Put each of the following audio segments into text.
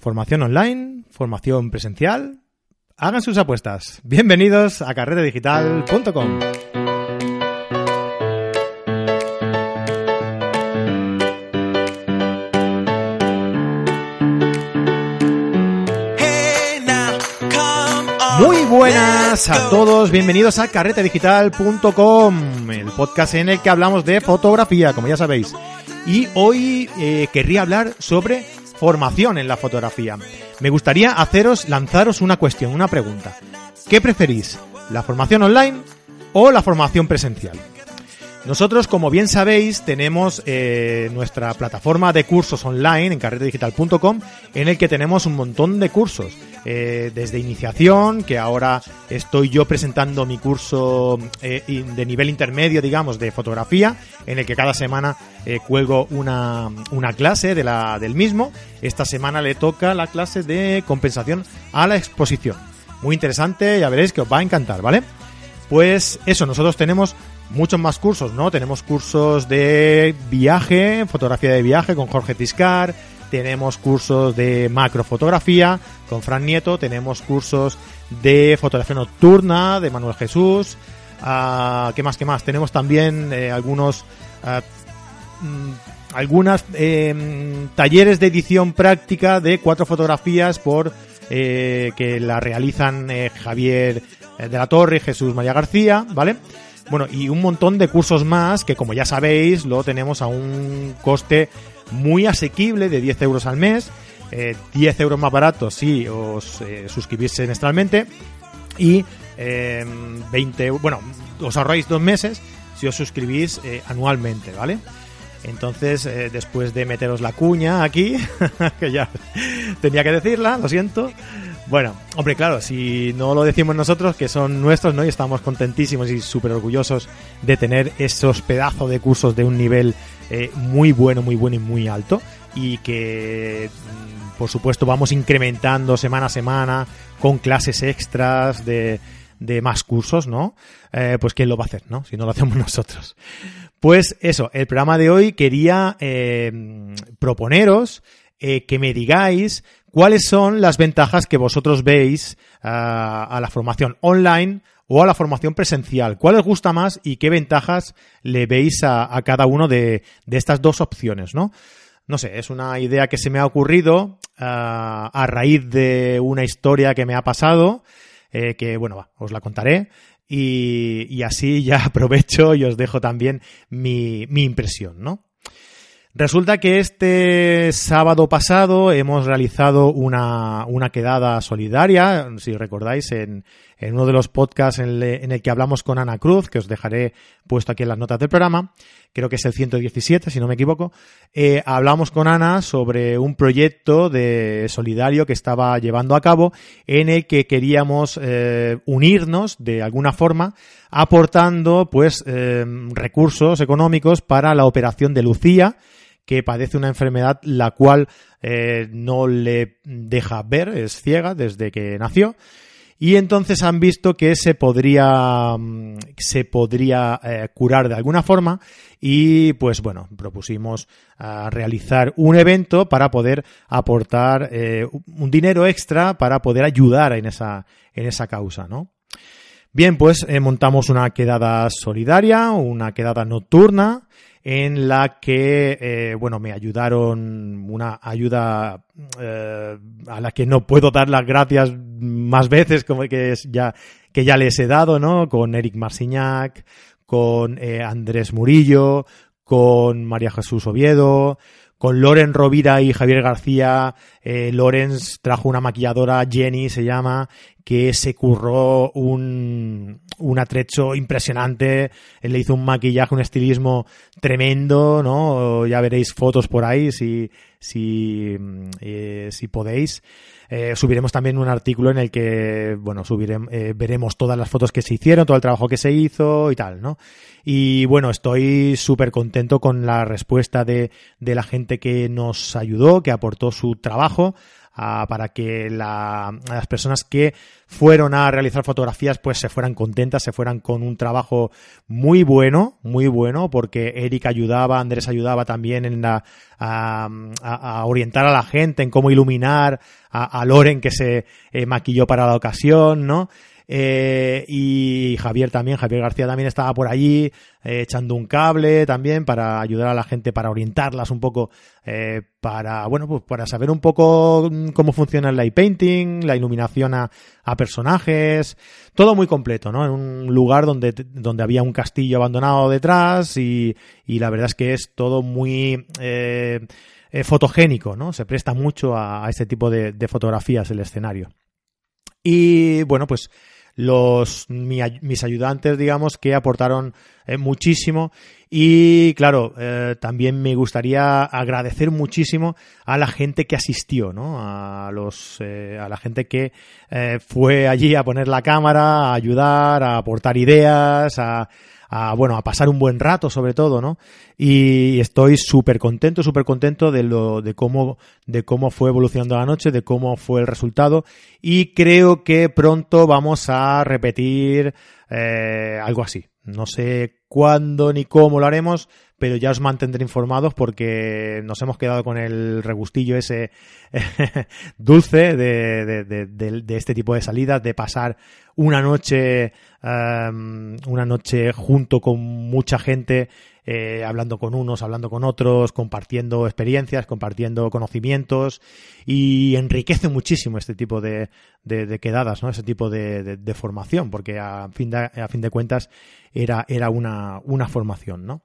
Formación online, formación presencial. Hagan sus apuestas. Bienvenidos a carretedigital.com. Muy buenas a todos, bienvenidos a carretedigital.com, el podcast en el que hablamos de fotografía, como ya sabéis. Y hoy eh, querría hablar sobre formación en la fotografía. Me gustaría haceros, lanzaros una cuestión, una pregunta. ¿Qué preferís? ¿La formación online o la formación presencial? Nosotros, como bien sabéis, tenemos eh, nuestra plataforma de cursos online en carretedigital.com en el que tenemos un montón de cursos. Eh, desde iniciación, que ahora estoy yo presentando mi curso eh, de nivel intermedio, digamos, de fotografía, en el que cada semana cuelgo una, una clase de la, del mismo. Esta semana le toca la clase de compensación a la exposición. Muy interesante, ya veréis que os va a encantar, ¿vale? Pues eso, nosotros tenemos muchos más cursos, ¿no? Tenemos cursos de viaje, fotografía de viaje con Jorge Tiscar, tenemos cursos de macrofotografía con Fran Nieto, tenemos cursos de fotografía nocturna de Manuel Jesús, uh, ¿qué más, qué más? Tenemos también eh, algunos... Uh, algunas eh, talleres de edición práctica de cuatro fotografías por eh, que la realizan eh, Javier de la Torre y Jesús María García, ¿vale? Bueno, y un montón de cursos más que, como ya sabéis, lo tenemos a un coste muy asequible de 10 euros al mes. 10 euros más barato si os eh, suscribís semestralmente. Y 20 bueno, os ahorráis dos meses si os suscribís anualmente, ¿vale? Entonces, después de meteros la cuña aquí, que ya tenía que decirla, lo siento, bueno, hombre, claro, si no lo decimos nosotros, que son nuestros, ¿no? Y estamos contentísimos y súper orgullosos de tener esos pedazos de cursos de un nivel eh, muy bueno, muy bueno y muy alto. Y que, mm, por supuesto, vamos incrementando semana a semana con clases extras de, de más cursos, ¿no? Eh, pues quién lo va a hacer, ¿no? Si no lo hacemos nosotros. Pues eso, el programa de hoy quería eh, proponeros eh, que me digáis cuáles son las ventajas que vosotros veis ah, a la formación online o a la formación presencial. ¿Cuál os gusta más y qué ventajas le veis a, cada uno de, estas dos opciones, no? No sé, es una idea que se me ha ocurrido ah, a raíz de una historia que me ha pasado, eh, que bueno, os la contaré. Y, así ya aprovecho y os dejo también mi, mi impresión, ¿no? Resulta que este sábado pasado hemos realizado una, una quedada solidaria, si recordáis, en, en uno de los podcasts en, el que hablamos con Ana Cruz, que os dejaré puesto aquí en las notas del programa, creo que es el 117, si no me equivoco, eh, hablamos con Ana sobre un proyecto de solidario que estaba llevando a cabo en el que queríamos eh, unirnos de alguna forma aportando pues eh, recursos económicos para la operación de Lucía, que padece una enfermedad la cual no le deja ver, es ciega desde que nació. Y entonces han visto que se podría, mm, se podría eh, curar de alguna forma y pues bueno, propusimos realizar un evento para poder aportar eh, un dinero extra para poder ayudar en esa, en esa causa, ¿no? Bien, pues montamos una quedada solidaria, una quedada nocturna, en la que, eh, bueno, me ayudaron una ayuda eh, a la que no puedo dar las gracias más veces, como que es ya que ya les he dado, ¿no? Con Eric Marsignac, con eh, Andrés Murillo, con María Jesús Oviedo, con Loren Rovira y Javier García. Eh, Lorenz trajo una maquilladora, Jenny se llama, que se curró un, un atrecho impresionante. Él le hizo un maquillaje, un estilismo tremendo, ¿no? Ya veréis fotos por ahí si, si, eh, si podéis. Eh, subiremos también un artículo en el que, bueno, subiremos, eh, veremos todas las fotos que se hicieron, todo el trabajo que se hizo y tal, ¿no? Y bueno, estoy súper contento con la respuesta de, de la gente que nos ayudó, que aportó su trabajo para que las personas que fueron a realizar fotografías pues se fueran contentas, se fueran con un trabajo muy bueno, muy bueno, porque Eric ayudaba, Andrés ayudaba también en la, a, orientar a la gente en cómo iluminar, a, Loren que se eh, maquilló para la ocasión, ¿no? Eh, y Javier también, Javier García también estaba por allí eh, echando un cable también para ayudar a la gente, para orientarlas un poco, eh, para, bueno, pues para saber un poco mm, cómo funciona el light painting, la iluminación a, personajes, todo muy completo, ¿no? En un lugar donde, donde había un castillo abandonado detrás y, y la verdad es que es todo muy... Eh, fotogénico, ¿no? Se presta mucho a, este tipo de, de, fotografías el escenario. Y bueno, pues los mis ayudantes, digamos, que aportaron eh, muchísimo. Y claro, eh, también me gustaría agradecer muchísimo a la gente que asistió, ¿no? A los, eh, a la gente que fue allí a poner la cámara, a ayudar, a aportar ideas, a, a, bueno, a pasar un buen rato sobre todo, ¿no? Y estoy súper contento, súper contento de lo, de cómo, de cómo fue evolucionando la noche, de cómo fue el resultado y creo que pronto vamos a repetir eh, algo así. No sé cuándo ni cómo lo haremos, pero ya os mantendré informados porque nos hemos quedado con el regustillo ese dulce de, de, de, este tipo de salidas, de pasar una noche, em, una noche junto con mucha gente, eh, hablando con unos, hablando con otros, compartiendo experiencias, compartiendo conocimientos y enriquece muchísimo este tipo de, de, quedadas, ¿no? Ese tipo de, formación, porque a fin de, a fin de cuentas era, era una, una formación, ¿no?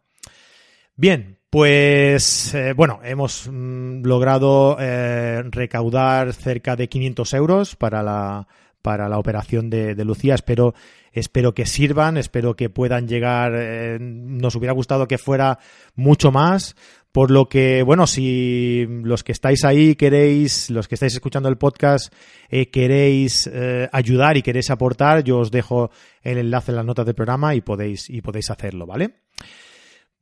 Bien, pues eh, bueno, hemos mm, logrado eh, recaudar cerca de 500 euros para la, para la operación de, Lucía. Espero, espero que sirvan, espero que puedan llegar. Eh, nos hubiera gustado que fuera mucho más. Por lo que, bueno, si los que estáis ahí queréis, los que estáis escuchando el podcast, queréis ayudar y queréis aportar, yo os dejo el enlace en las notas del programa y podéis, y podéis hacerlo, ¿vale?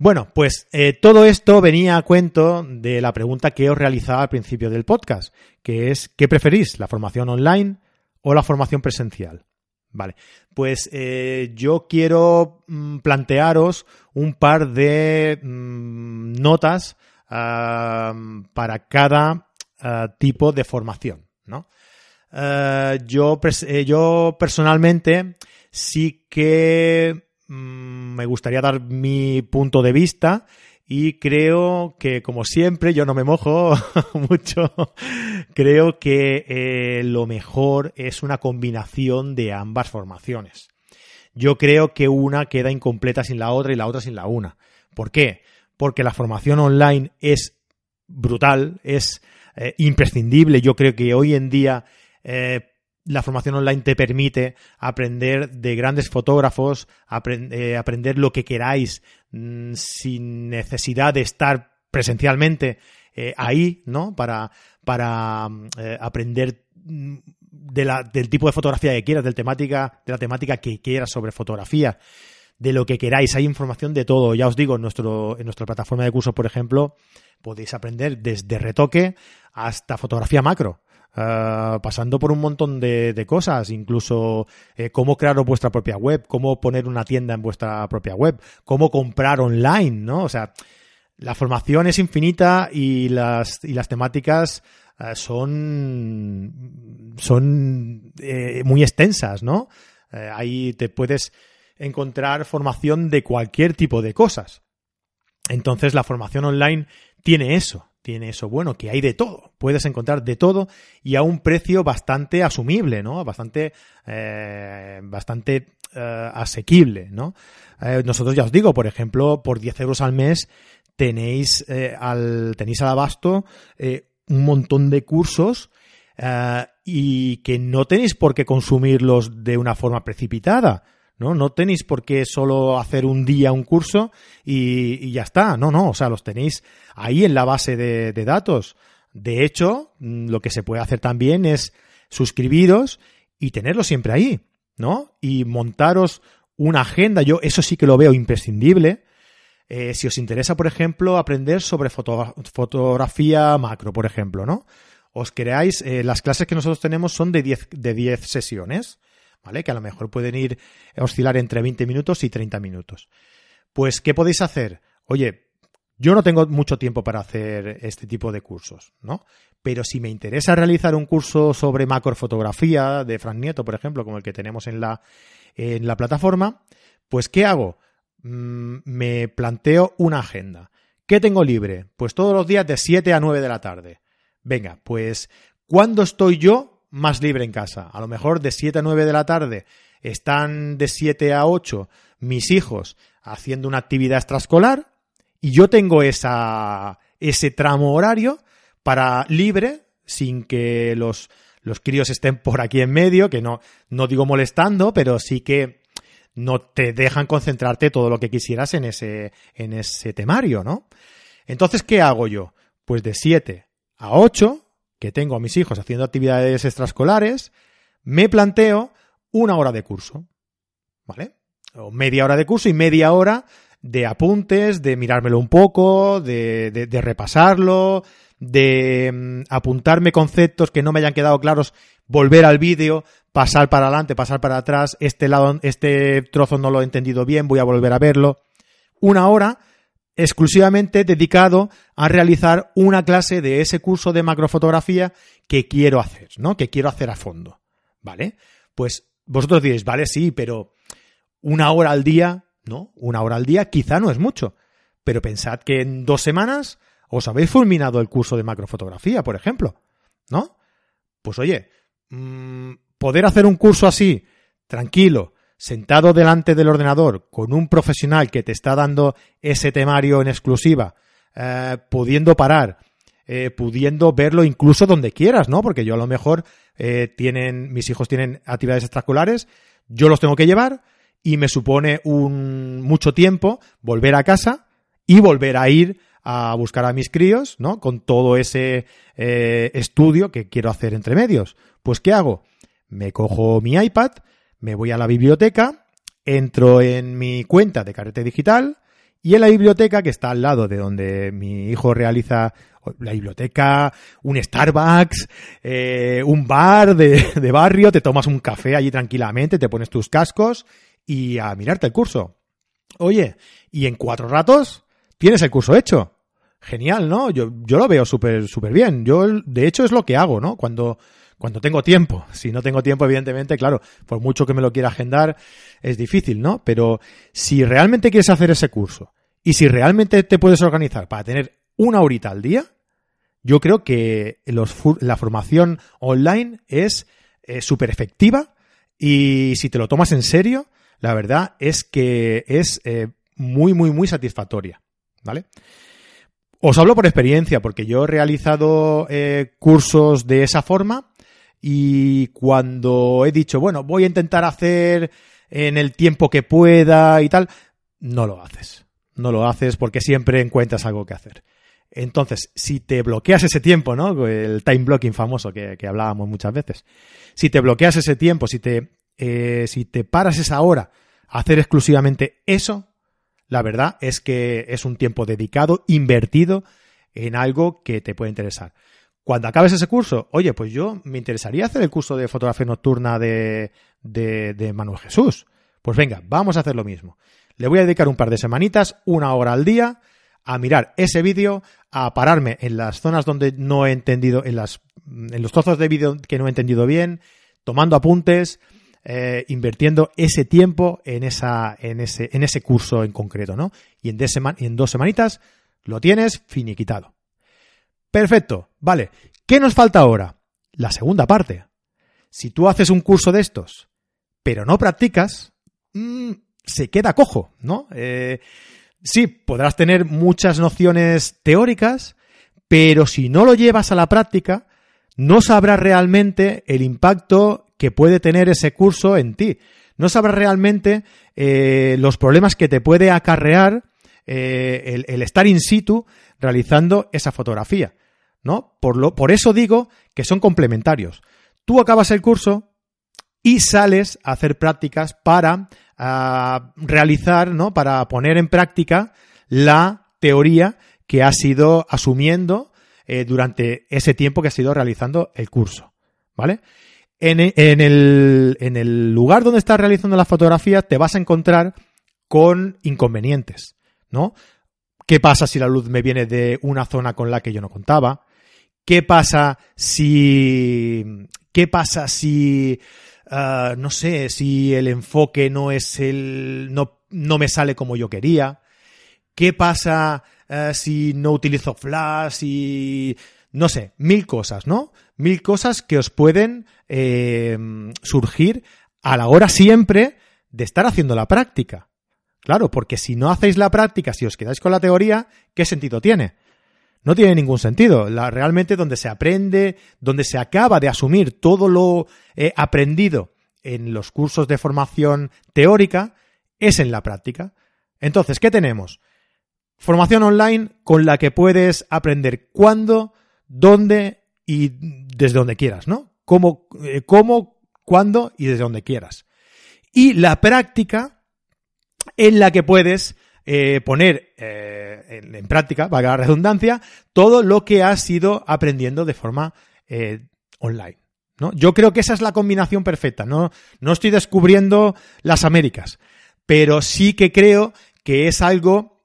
Bueno, pues eh, todo esto venía a cuento de la pregunta que os realizaba al principio del podcast, que es ¿qué preferís, la formación online o la formación presencial? Vale, pues eh, yo quiero mm, plantearos un par de mm, notas para cada ah, tipo de formación, ¿no? Ah, yo, eh, yo personalmente sí que Mm, me gustaría dar mi punto de vista y creo que, como siempre, yo no me mojo mucho, creo que eh, lo mejor es una combinación de ambas formaciones. Yo creo que una queda incompleta sin la otra y la otra sin la una. ¿Por qué? Porque la formación online es brutal, es eh, imprescindible. Yo creo que hoy en día eh, la formación online te permite aprender de grandes fotógrafos, eh, aprender lo que queráis mm, sin necesidad de estar presencialmente eh, ahí, ¿no? Para, para eh, aprender mm, del tipo de fotografía que quieras, del temática, de la temática que quieras sobre fotografía, de lo que queráis. Hay información de todo. Ya os digo, en, nuestro, en nuestra plataforma de cursos, por ejemplo, podéis aprender desde retoque hasta fotografía macro. Ah, pasando por un montón de, cosas, incluso eh, cómo crear vuestra propia web, cómo poner una tienda en vuestra propia web, cómo comprar online, ¿no? O sea, la formación es infinita y las, y las temáticas ah, son, son eh, muy extensas, ¿no? Eh, ahí te puedes encontrar formación de cualquier tipo de cosas. Entonces la formación online tiene eso, tiene eso bueno, que hay de todo. Puedes encontrar de todo y a un precio bastante asumible, ¿no? Bastante, eh, bastante eh, asequible, ¿no? Eh, nosotros ya os digo, por ejemplo, por 10 euros al mes tenéis, al, tenéis al abasto un montón de cursos y que no tenéis por qué consumirlos de una forma precipitada. ¿No? No tenéis por qué solo hacer un día un curso y, ya está. No, no, o sea, los tenéis ahí en la base de, datos. De hecho, mm, lo que se puede hacer también es suscribiros y tenerlo siempre ahí, ¿no? Y montaros una agenda. Yo eso sí que lo veo imprescindible. Eh, si os interesa, por ejemplo, aprender sobre fotografía macro, por ejemplo, ¿no? os creáis, eh, las clases que nosotros tenemos son de 10 de 10 sesiones, ¿vale? Que a lo mejor pueden ir oscilar entre 20 minutos y 30 minutos. Pues, ¿qué podéis hacer? Oye, yo no tengo mucho tiempo para hacer este tipo de cursos, ¿no? Pero si me interesa realizar un curso sobre macrofotografía de Frank Nieto, por ejemplo, como el que tenemos en la, en la plataforma, pues ¿qué hago? Mm, me planteo una agenda. ¿Qué tengo libre? Pues todos los días de 7 a 9 de la tarde. Venga, pues ¿cuándo estoy yo más libre en casa? A lo mejor de 7 a 9 de la tarde están de 7 a 8 mis hijos haciendo una actividad extraescolar y yo tengo esa, ese tramo horario para libre sin que los, los críos estén por aquí en medio, que no, no digo molestando, pero sí que no te dejan concentrarte todo lo que quisieras en ese, en ese temario, ¿no? Entonces, ¿qué hago yo? Pues de 7 a 8, que tengo a mis hijos haciendo actividades extraescolares, me planteo una hora de curso, ¿vale? O media hora de curso y media hora de apuntes, de mirármelo un poco, de, de, repasarlo, de mm, apuntarme conceptos que no me hayan quedado claros, volver al vídeo, pasar para adelante, pasar para atrás, este lado, este trozo no lo he entendido bien, voy a volver a verlo. Una hora exclusivamente dedicado a realizar una clase de ese curso de macrofotografía que quiero hacer, ¿no? Que quiero hacer a fondo. ¿Vale? Pues vosotros diréis, vale, sí, pero una hora al día ¿no? Una hora al día quizá no es mucho, pero pensad que en dos semanas os habéis fulminado el curso de macrofotografía, por ejemplo, ¿no? Pues oye, mmm, poder hacer un curso así, tranquilo, sentado delante del ordenador, con un profesional que te está dando ese temario en exclusiva, eh, pudiendo parar, eh, pudiendo verlo incluso donde quieras, ¿no? Porque yo a lo mejor eh, tienen, mis hijos tienen actividades extraculares, yo los tengo que llevar, y me supone un mucho tiempo volver a casa y volver a ir a buscar a mis críos, ¿no? Con todo ese estudio que quiero hacer entre medios. Pues, ¿qué hago? Me cojo mi iPad, me voy a la biblioteca, entro en mi cuenta de carrete digital y en la biblioteca que está al lado de donde mi hijo realiza la biblioteca, un Starbucks, eh, un bar de, de barrio, te tomas un café allí tranquilamente, te pones tus cascos y a mirarte el curso. Oye, y en cuatro ratos tienes el curso hecho. Genial, ¿no? Yo, yo lo veo súper, súper bien. Yo, de hecho, es lo que hago, ¿no? Cuando, cuando tengo tiempo. Si no tengo tiempo, evidentemente, claro, por mucho que me lo quiera agendar, es difícil, ¿no? Pero si realmente quieres hacer ese curso y si realmente te puedes organizar para tener una horita al día, yo creo que la formación online es eh, súper efectiva y si te lo tomas en serio, la verdad es que es eh, muy, muy, muy satisfactoria. ¿Vale? Os hablo por experiencia, porque yo he realizado eh, cursos de esa forma y cuando he dicho, bueno, voy a intentar hacer en el tiempo que pueda y tal, no lo haces. No lo haces porque siempre encuentras algo que hacer. Entonces, si te bloqueas ese tiempo, ¿no? El time blocking famoso que, que hablábamos muchas veces. Si te bloqueas ese tiempo, si te eh, si te paras esa hora a hacer exclusivamente eso, la verdad es que es un tiempo dedicado, invertido en algo que te puede interesar. Cuando acabes ese curso, oye, pues yo me interesaría hacer el curso de fotografía nocturna de, de, Manuel Jesús. Pues venga, vamos a hacer lo mismo. Le voy a dedicar un par de semanitas, una hora al día, a mirar ese vídeo, a pararme en las zonas donde no he entendido, en, las, en los trozos de vídeo que no he entendido bien, tomando apuntes, eh, invirtiendo ese tiempo en, esa, en ese curso en concreto, ¿no? Y en, en dos semanitas lo tienes finiquitado. Perfecto, vale. ¿Qué nos falta ahora? La segunda parte. Si tú haces un curso de estos, pero no practicas, mmm, se queda cojo, ¿no? Eh, sí, podrás tener muchas nociones teóricas, pero si no lo llevas a la práctica, no sabrás realmente el impacto que puede tener ese curso en ti. No sabrás realmente eh, los problemas que te puede acarrear eh, el, estar in situ realizando esa fotografía. ¿No? Por, lo, por eso digo que son complementarios. Tú acabas el curso y sales a hacer prácticas para ah, realizar, ¿no? Para poner en práctica la teoría que has ido asumiendo eh, durante ese tiempo que has ido realizando el curso, ¿vale? En, en, el, lugar donde estás realizando la fotografía te vas a encontrar con inconvenientes, ¿no? ¿Qué pasa si la luz me viene de una zona con la que yo no contaba? ¿Qué pasa si... ¿Qué pasa si... Uh, no sé, si el enfoque no es el... no, no me sale como yo quería? ¿Qué pasa uh, si no utilizo flash y... no sé, mil cosas, ¿no? Mil cosas que os pueden eh, surgir a la hora siempre de estar haciendo la práctica. Claro, porque si no hacéis la práctica, si os quedáis con la teoría, ¿qué sentido tiene? No tiene ningún sentido. La, realmente donde se aprende, donde se acaba de asumir todo lo eh, aprendido en los cursos de formación teórica, es en la práctica. Entonces, ¿qué tenemos? Formación online con la que puedes aprender cuándo, dónde y desde donde quieras, ¿no? Cómo, eh, cómo, cuándo y desde donde quieras. Y la práctica en la que puedes eh, poner eh, en, práctica, valga la redundancia, todo lo que has ido aprendiendo de forma eh, online. ¿no? Yo creo que esa es la combinación perfecta. No, no estoy descubriendo las Américas, pero sí que creo que es algo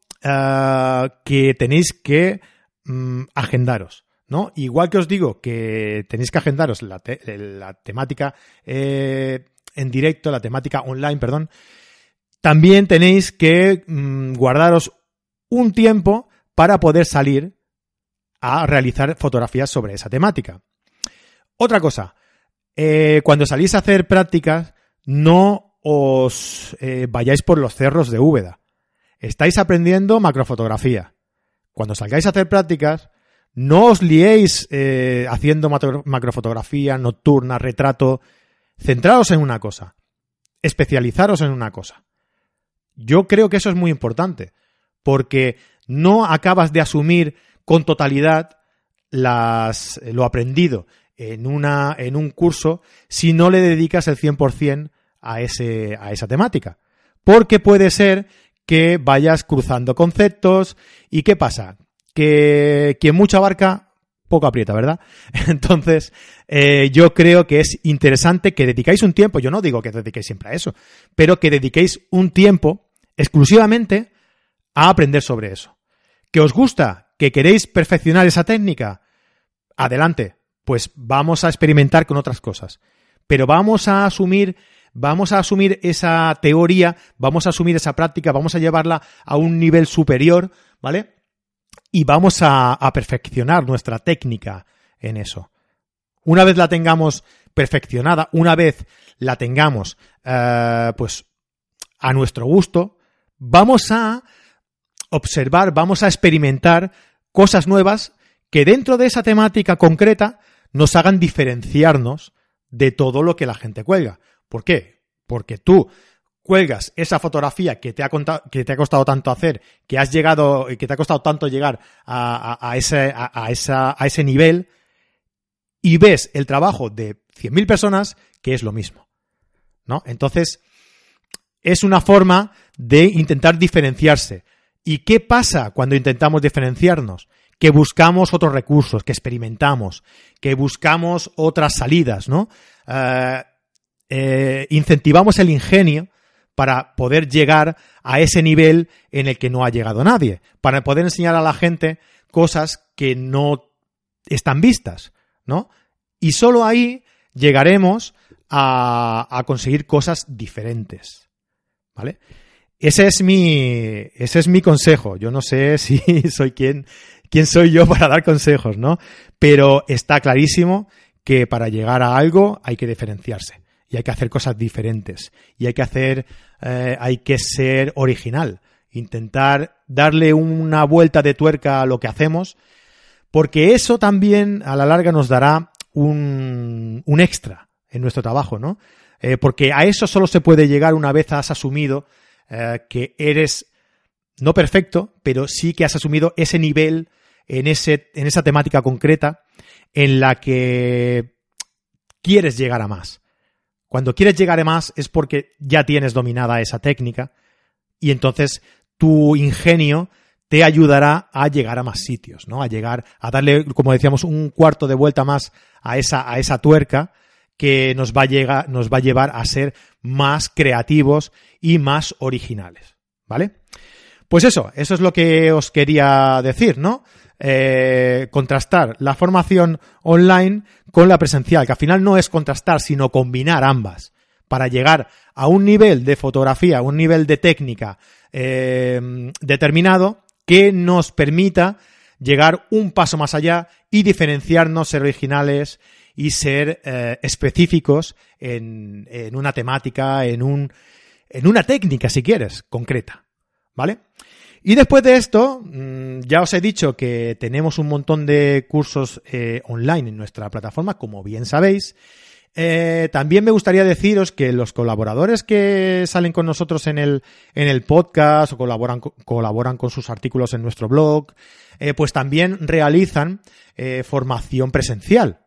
que tenéis que mm, agendaros. ¿no? Igual que os digo que tenéis que agendaros la, la temática en directo, la temática online, perdón, también tenéis que mm, guardaros un tiempo para poder salir a realizar fotografías sobre esa temática. Otra cosa, eh, cuando salís a hacer prácticas, no os eh, vayáis por los cerros de Úbeda. Estáis aprendiendo macrofotografía. Cuando salgáis a hacer prácticas, no os liéis eh, haciendo macrofotografía nocturna, retrato. Centraos en una cosa. Especializaros en una cosa. Yo creo que eso es muy importante, porque no acabas de asumir con totalidad las, lo aprendido en, una, en un curso si no le dedicas el 100% a, ese, a esa temática. Porque puede ser que vayas cruzando conceptos y ¿qué pasa? Que quien mucho abarca, poco aprieta, ¿verdad? Entonces, eh, yo creo que es interesante que dedicáis un tiempo, yo no digo que dediquéis siempre a eso, pero que dediquéis un tiempo exclusivamente a aprender sobre eso. ¿Que os gusta? ¿Que queréis perfeccionar esa técnica? Adelante, pues vamos a experimentar con otras cosas. Pero vamos a asumir, vamos a asumir esa teoría, vamos a asumir esa práctica, vamos a llevarla a un nivel superior, ¿vale? Y vamos a, perfeccionar nuestra técnica en eso. Una vez la tengamos perfeccionada, una vez la tengamos, eh, pues, a nuestro gusto, vamos a observar, vamos a experimentar cosas nuevas que dentro de esa temática concreta nos hagan diferenciarnos de todo lo que la gente cuelga. ¿Por qué? Porque tú cuelgas esa fotografía que te ha, que te ha costado tanto hacer, que has llegado, que te ha costado tanto llegar a, ese, a, esa, a ese nivel, y ves el trabajo de 100.000 personas que es lo mismo. ¿No? Entonces, es una forma de intentar diferenciarse. ¿Y qué pasa cuando intentamos diferenciarnos? Que buscamos otros recursos, que experimentamos, que buscamos otras salidas, ¿no? Eh, eh, incentivamos el ingenio para poder llegar a ese nivel en el que no ha llegado nadie, para poder enseñar a la gente cosas que no están vistas, ¿no? Y solo ahí llegaremos a, a conseguir cosas diferentes, ¿vale? Ese es mi, ese es mi consejo. Yo no sé si soy quien, quién soy yo para dar consejos, ¿no? Pero está clarísimo que para llegar a algo hay que diferenciarse y hay que hacer cosas diferentes y hay que hacer, eh, hay que ser original, intentar darle una vuelta de tuerca a lo que hacemos, porque eso también a la larga nos dará un, un extra en nuestro trabajo, ¿no? Eh, porque a eso solo se puede llegar una vez has asumido eh, que eres no perfecto, pero sí que has asumido ese nivel en, ese, en esa temática concreta en la que quieres llegar a más. Cuando quieres llegar a más es porque ya tienes dominada esa técnica y entonces tu ingenio te ayudará a llegar a más sitios, ¿no? A llegar, a darle, como decíamos, un cuarto de vuelta más a esa, a esa tuerca que nos va a llegar, nos va a llevar a ser más creativos y más originales, ¿vale? Pues eso, eso es lo que os quería decir, ¿no? Eh, contrastar la formación online con la presencial, que al final no es contrastar, sino combinar ambas para llegar a un nivel de fotografía, un nivel de técnica eh, determinado que nos permita llegar un paso más allá y diferenciarnos, ser originales y ser eh, específicos en, en, una temática, en, un, en una técnica, si quieres, concreta. ¿Vale? Y después de esto, mm, ya os he dicho que tenemos un montón de cursos eh, online en nuestra plataforma, como bien sabéis. Eh, también me gustaría deciros que los colaboradores que salen con nosotros en el, en el podcast o colaboran, colaboran con sus artículos en nuestro blog, eh, pues también realizan eh, formación presencial.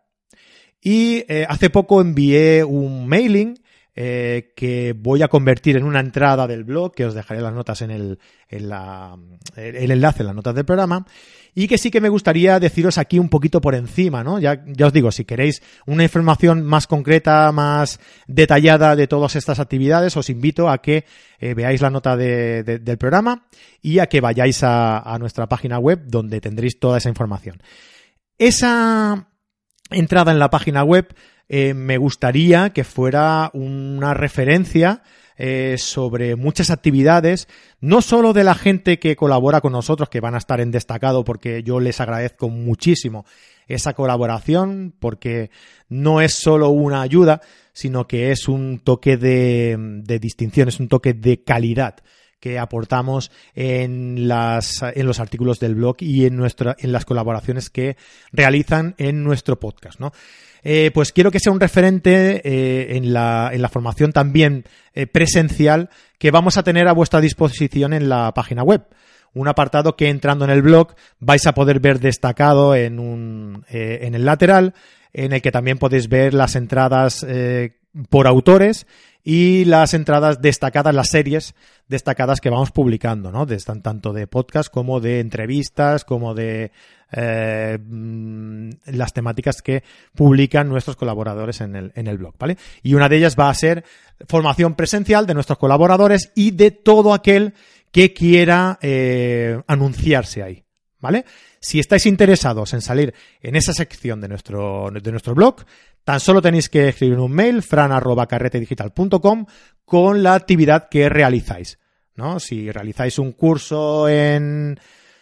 Y hace poco envié un mailing eh, que voy a convertir en una entrada del blog, que os dejaré las notas en el, en la, el enlace en las notas del programa, y que sí que me gustaría deciros aquí un poquito por encima, ¿no? Ya, ya os digo, si queréis una información más concreta, más detallada de todas estas actividades, os invito a que eh, veáis la nota de, del programa y a que vayáis a, a nuestra página web donde tendréis toda esa información. Esa entrada en la página web eh, me gustaría que fuera una referencia eh, sobre muchas actividades, no solo de la gente que colabora con nosotros, que van a estar en destacado, porque yo les agradezco muchísimo esa colaboración, porque no es solo una ayuda, sino que es un toque de, de distinción, es un toque de calidad que aportamos en, las, en los artículos del blog y en, nuestra, en las colaboraciones que realizan en nuestro podcast, ¿no? Eh, pues quiero que sea un referente eh, en, la, en, la, formación también eh, presencial que vamos a tener a vuestra disposición en la página web. Un apartado que entrando en el blog vais a poder ver destacado en, un, en el lateral, en el que también podéis ver las entradas por autores y las entradas destacadas, las series destacadas que vamos publicando, ¿no? De, tanto de podcast como de entrevistas, como de eh, mm, las temáticas que publican nuestros colaboradores en el, en el blog, ¿vale? Y una de ellas va a ser formación presencial de nuestros colaboradores y de todo aquel que quiera eh, anunciarse ahí, ¿vale? Si estáis interesados en salir en esa sección de nuestro, de nuestro blog, Tan solo tenéis que escribir un mail, fran.carretedigital.com, con la actividad que realizáis. ¿no? Si realizáis un curso en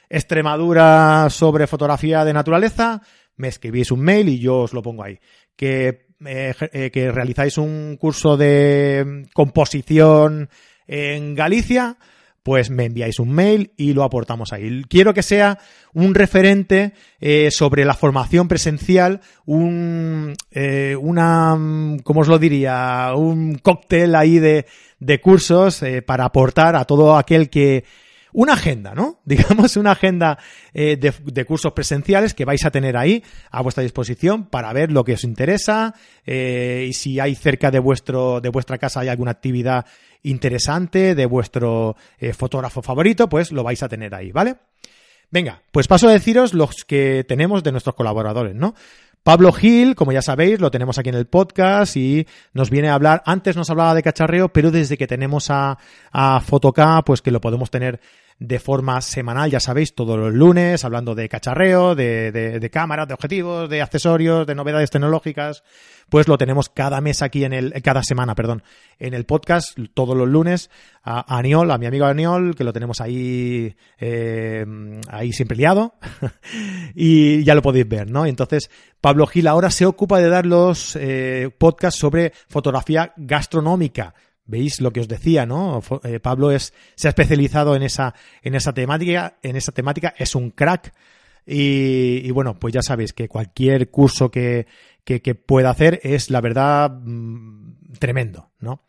Extremadura sobre fotografía de naturaleza, me escribís un mail y yo os lo pongo ahí. Que, eh, eh, que realizáis un curso de composición en Galicia, pues me enviáis un mail y lo aportamos ahí. Quiero que sea un referente eh, sobre la formación presencial, un, eh, una, ¿cómo os lo diría? Un cóctel ahí de, de cursos eh, para aportar a todo aquel que una agenda, ¿no? Digamos una agenda eh, de, cursos presenciales que vais a tener ahí a vuestra disposición para ver lo que os interesa y si hay cerca de vuestro de vuestra casa hay alguna actividad interesante de vuestro eh, fotógrafo favorito, pues lo vais a tener ahí, ¿vale? Venga, pues paso a deciros los que tenemos de nuestros colaboradores, ¿no? Pablo Gil, como ya sabéis, lo tenemos aquí en el podcast y nos viene a hablar, antes nos hablaba de cacharreo, pero desde que tenemos a, a Fotoca, pues que lo podemos tener de forma semanal, ya sabéis, todos los lunes, hablando de cacharreo, de, de, cámaras, de objetivos, de accesorios, de novedades tecnológicas, pues lo tenemos cada mes aquí en el, cada semana, perdón, en el podcast, todos los lunes, a, Aniol, a mi amigo Aniol, que lo tenemos ahí, eh, ahí siempre liado, y ya lo podéis ver, ¿no? Entonces, Pablo Gil ahora se ocupa de dar los eh, podcasts sobre fotografía gastronómica, veis lo que os decía, ¿no? Eh, Pablo es, se ha especializado en esa, en esa temática, en esa temática, es un crack. Y, y bueno, pues ya sabéis que cualquier curso que, que, que pueda hacer es, la verdad, mmm, tremendo, ¿no?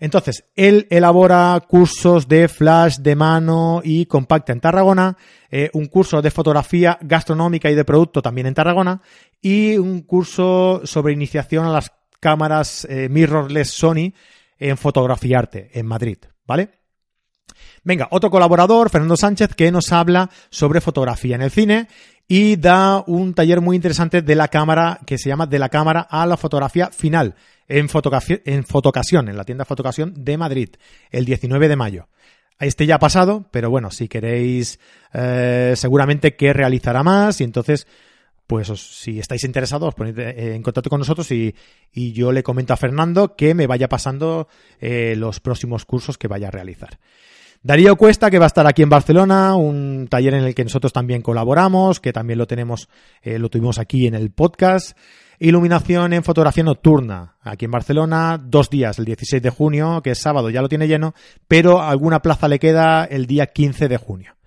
Entonces, él elabora cursos de flash de mano y compacta en Tarragona, eh, un curso de fotografía gastronómica y de producto también en Tarragona, y un curso sobre iniciación a las cámaras eh, mirrorless Sony en Fotografiarte, en Madrid, ¿vale? Venga, otro colaborador, Fernando Sánchez, que nos habla sobre fotografía en el cine y da un taller muy interesante de la cámara que se llama De la cámara a la fotografía final en, en Fotocasión, en la tienda Fotocasión de Madrid, el 19 de mayo. Este ya ha pasado, pero bueno, si queréis, eh, seguramente que realizará más y entonces, pues si estáis interesados, poned eh, en contacto con nosotros y, y, yo le comento a Fernando que me vaya pasando eh, los próximos cursos que vaya a realizar. Darío Cuesta, que va a estar aquí en Barcelona, un taller en el que nosotros también colaboramos, que también lo tenemos, eh, lo tuvimos aquí en el podcast. Iluminación en fotografía nocturna, aquí en Barcelona, dos días, el 16 de junio, que es sábado, ya lo tiene lleno, pero alguna plaza le queda el día 15 de junio.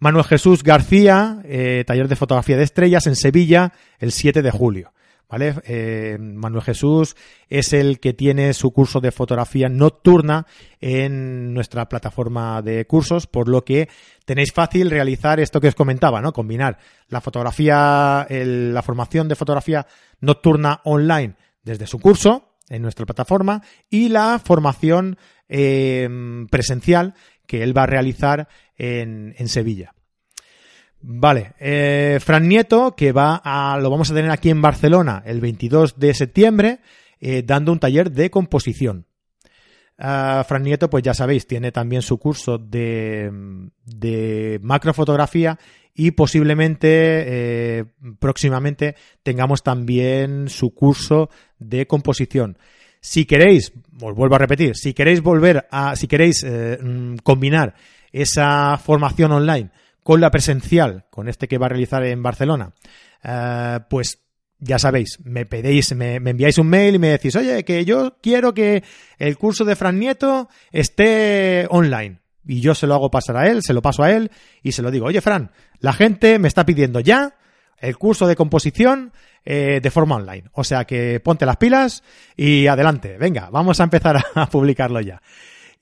Manuel Jesús García, eh, taller de fotografía de estrellas en Sevilla, el 7 de julio. ¿Vale? Eh, Manuel Jesús es el que tiene su curso de fotografía nocturna en nuestra plataforma de cursos, por lo que tenéis fácil realizar esto que os comentaba, ¿no? Combinar la fotografía, la formación de fotografía nocturna online desde su curso en nuestra plataforma y la formación eh, presencial que él va a realizar en, Sevilla. Vale, eh, Fran Nieto, que va a, lo vamos a tener aquí en Barcelona el 22 de septiembre, eh, dando un taller de composición. Uh, Fran Nieto, pues ya sabéis, tiene también su curso de, macrofotografía y posiblemente eh, próximamente tengamos también su curso de composición. Si queréis, os vuelvo a repetir, si queréis volver a, si queréis mm, combinar esa formación online con la presencial, con este que va a realizar en Barcelona, eh, pues ya sabéis, me pedéis, me, enviáis un mail y me decís, oye, que yo quiero que el curso de Fran Nieto esté online. Y yo se lo hago pasar a él, se lo paso a él y se lo digo, oye, Fran, la gente me está pidiendo ya el curso de composición eh, de forma online. O sea que ponte las pilas y adelante, venga, vamos a empezar a publicarlo ya.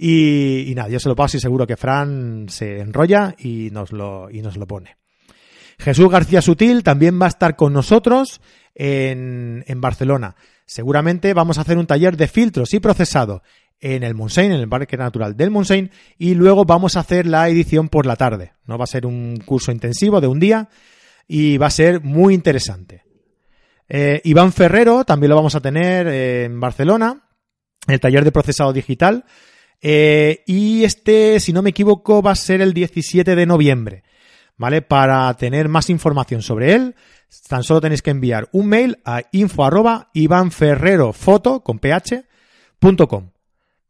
Y, nada, yo se lo paso y seguro que Fran se enrolla y nos lo, y nos lo pone. Jesús García Sutil también va a estar con nosotros en, en Barcelona. Seguramente vamos a hacer un taller de filtros y procesado en el Montseny, en el Parque Natural del Montseny, y luego vamos a hacer la edición por la tarde. No va a ser un curso intensivo de un día y va a ser muy interesante. Eh, Iván Ferrero también lo vamos a tener en Barcelona, el taller de procesado digital, eh, y este, si no me equivoco, va a ser el 17 de noviembre. ¿Vale? Para tener más información sobre él, tan solo tenéis que enviar un mail a info arroba ivanferrerofoto con ph.com.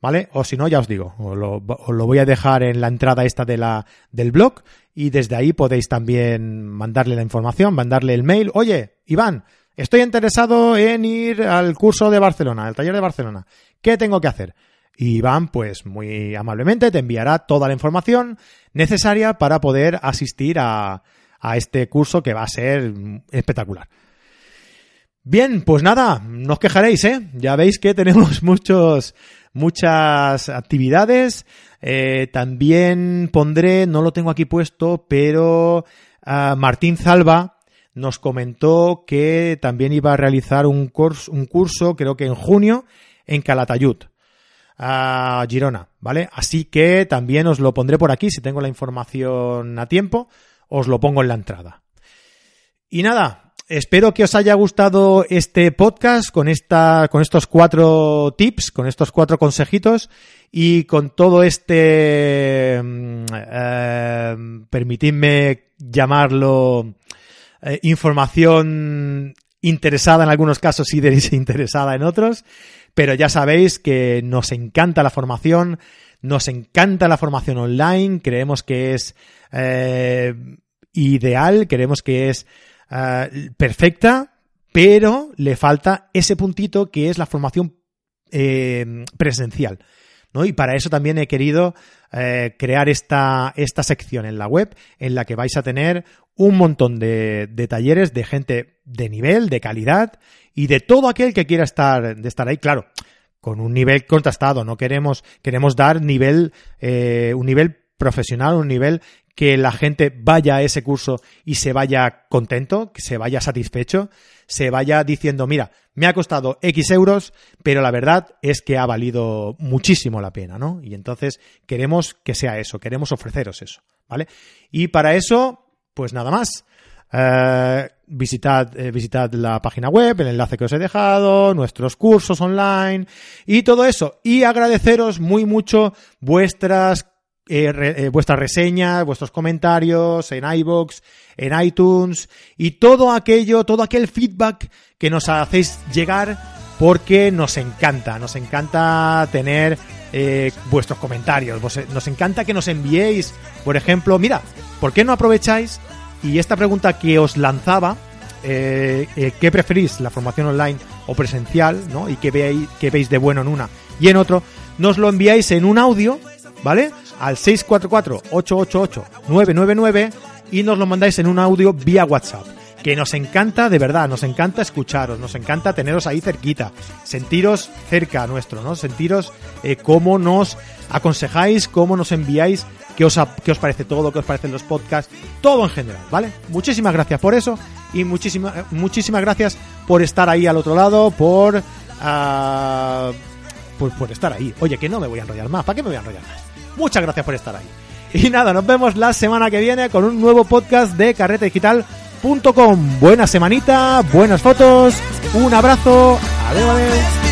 ¿Vale? O si no, ya os digo, os lo, lo, voy a dejar en la entrada esta de la, del blog y desde ahí podéis también mandarle la información, mandarle el mail. Oye, Iván, estoy interesado en ir al curso de Barcelona, al taller de Barcelona. ¿Qué tengo que hacer? Y Iván, pues muy amablemente, te enviará toda la información necesaria para poder asistir a, a este curso que va a ser espectacular. Bien, pues nada, no os quejaréis, ¿eh? Ya veis que tenemos muchos, muchas actividades. Eh, también pondré, no lo tengo aquí puesto, pero uh, Martín Zalba nos comentó que también iba a realizar un curso, un curso, creo que en junio, en Calatayud a Girona, ¿vale? Así que también os lo pondré por aquí, si tengo la información a tiempo, os lo pongo en la entrada. Y nada, espero que os haya gustado este podcast con esta, con estos cuatro tips, con estos cuatro consejitos y con todo este, mm, eh, permitidme llamarlo eh, información interesada en algunos casos y desinteresada en otros. Pero ya sabéis que nos encanta la formación, nos encanta la formación online, creemos que es eh, ideal, creemos que es eh, perfecta, pero le falta ese puntito que es la formación eh, presencial. ¿no? Y para eso también he querido crear esta, esta sección en la web en la que vais a tener un montón de, de talleres de gente de nivel, de calidad y de todo aquel que quiera estar, de estar ahí, claro, con un nivel contrastado. No queremos, queremos dar nivel, eh, un nivel profesional, un nivel que la gente vaya a ese curso y se vaya contento, que se vaya satisfecho, se vaya diciendo, mira, me ha costado X euros, pero la verdad es que ha valido muchísimo la pena, ¿no? Y entonces queremos que sea eso, queremos ofreceros eso, ¿vale? Y para eso, pues nada más. Eh, visitad, eh, visitad la página web, el enlace que os he dejado, nuestros cursos online y todo eso. Y agradeceros muy mucho vuestras eh, eh, vuestras reseñas, vuestros comentarios en iBox, en iTunes y todo aquello, todo aquel feedback que nos hacéis llegar porque nos encanta, nos encanta tener eh, vuestros comentarios, nos encanta que nos enviéis, por ejemplo, mira, ¿por qué no aprovecháis? Y esta pregunta que os lanzaba, ¿qué preferís, la formación online o presencial, ¿no? Y qué veis, qué veis de bueno en una y en otro, nos lo enviáis en un audio, ¿vale? al 644-888-999 y nos lo mandáis en un audio vía WhatsApp. Que nos encanta, de verdad, nos encanta escucharos, nos encanta teneros ahí cerquita, sentiros cerca nuestro, ¿no? Sentiros eh, cómo nos aconsejáis, cómo nos enviáis, qué os, qué os parece todo, qué os parecen los podcasts, todo en general, ¿vale? Muchísimas gracias por eso y muchísimas, muchísimas gracias por estar ahí al otro lado, por, uh, por, por estar ahí. Oye, que no me voy a enrollar más, ¿para qué me voy a enrollar más? Muchas gracias por estar ahí. Y nada, nos vemos la semana que viene con un nuevo podcast de carretedigital.com. Buena semanita, buenas fotos, un abrazo, adiós, adiós.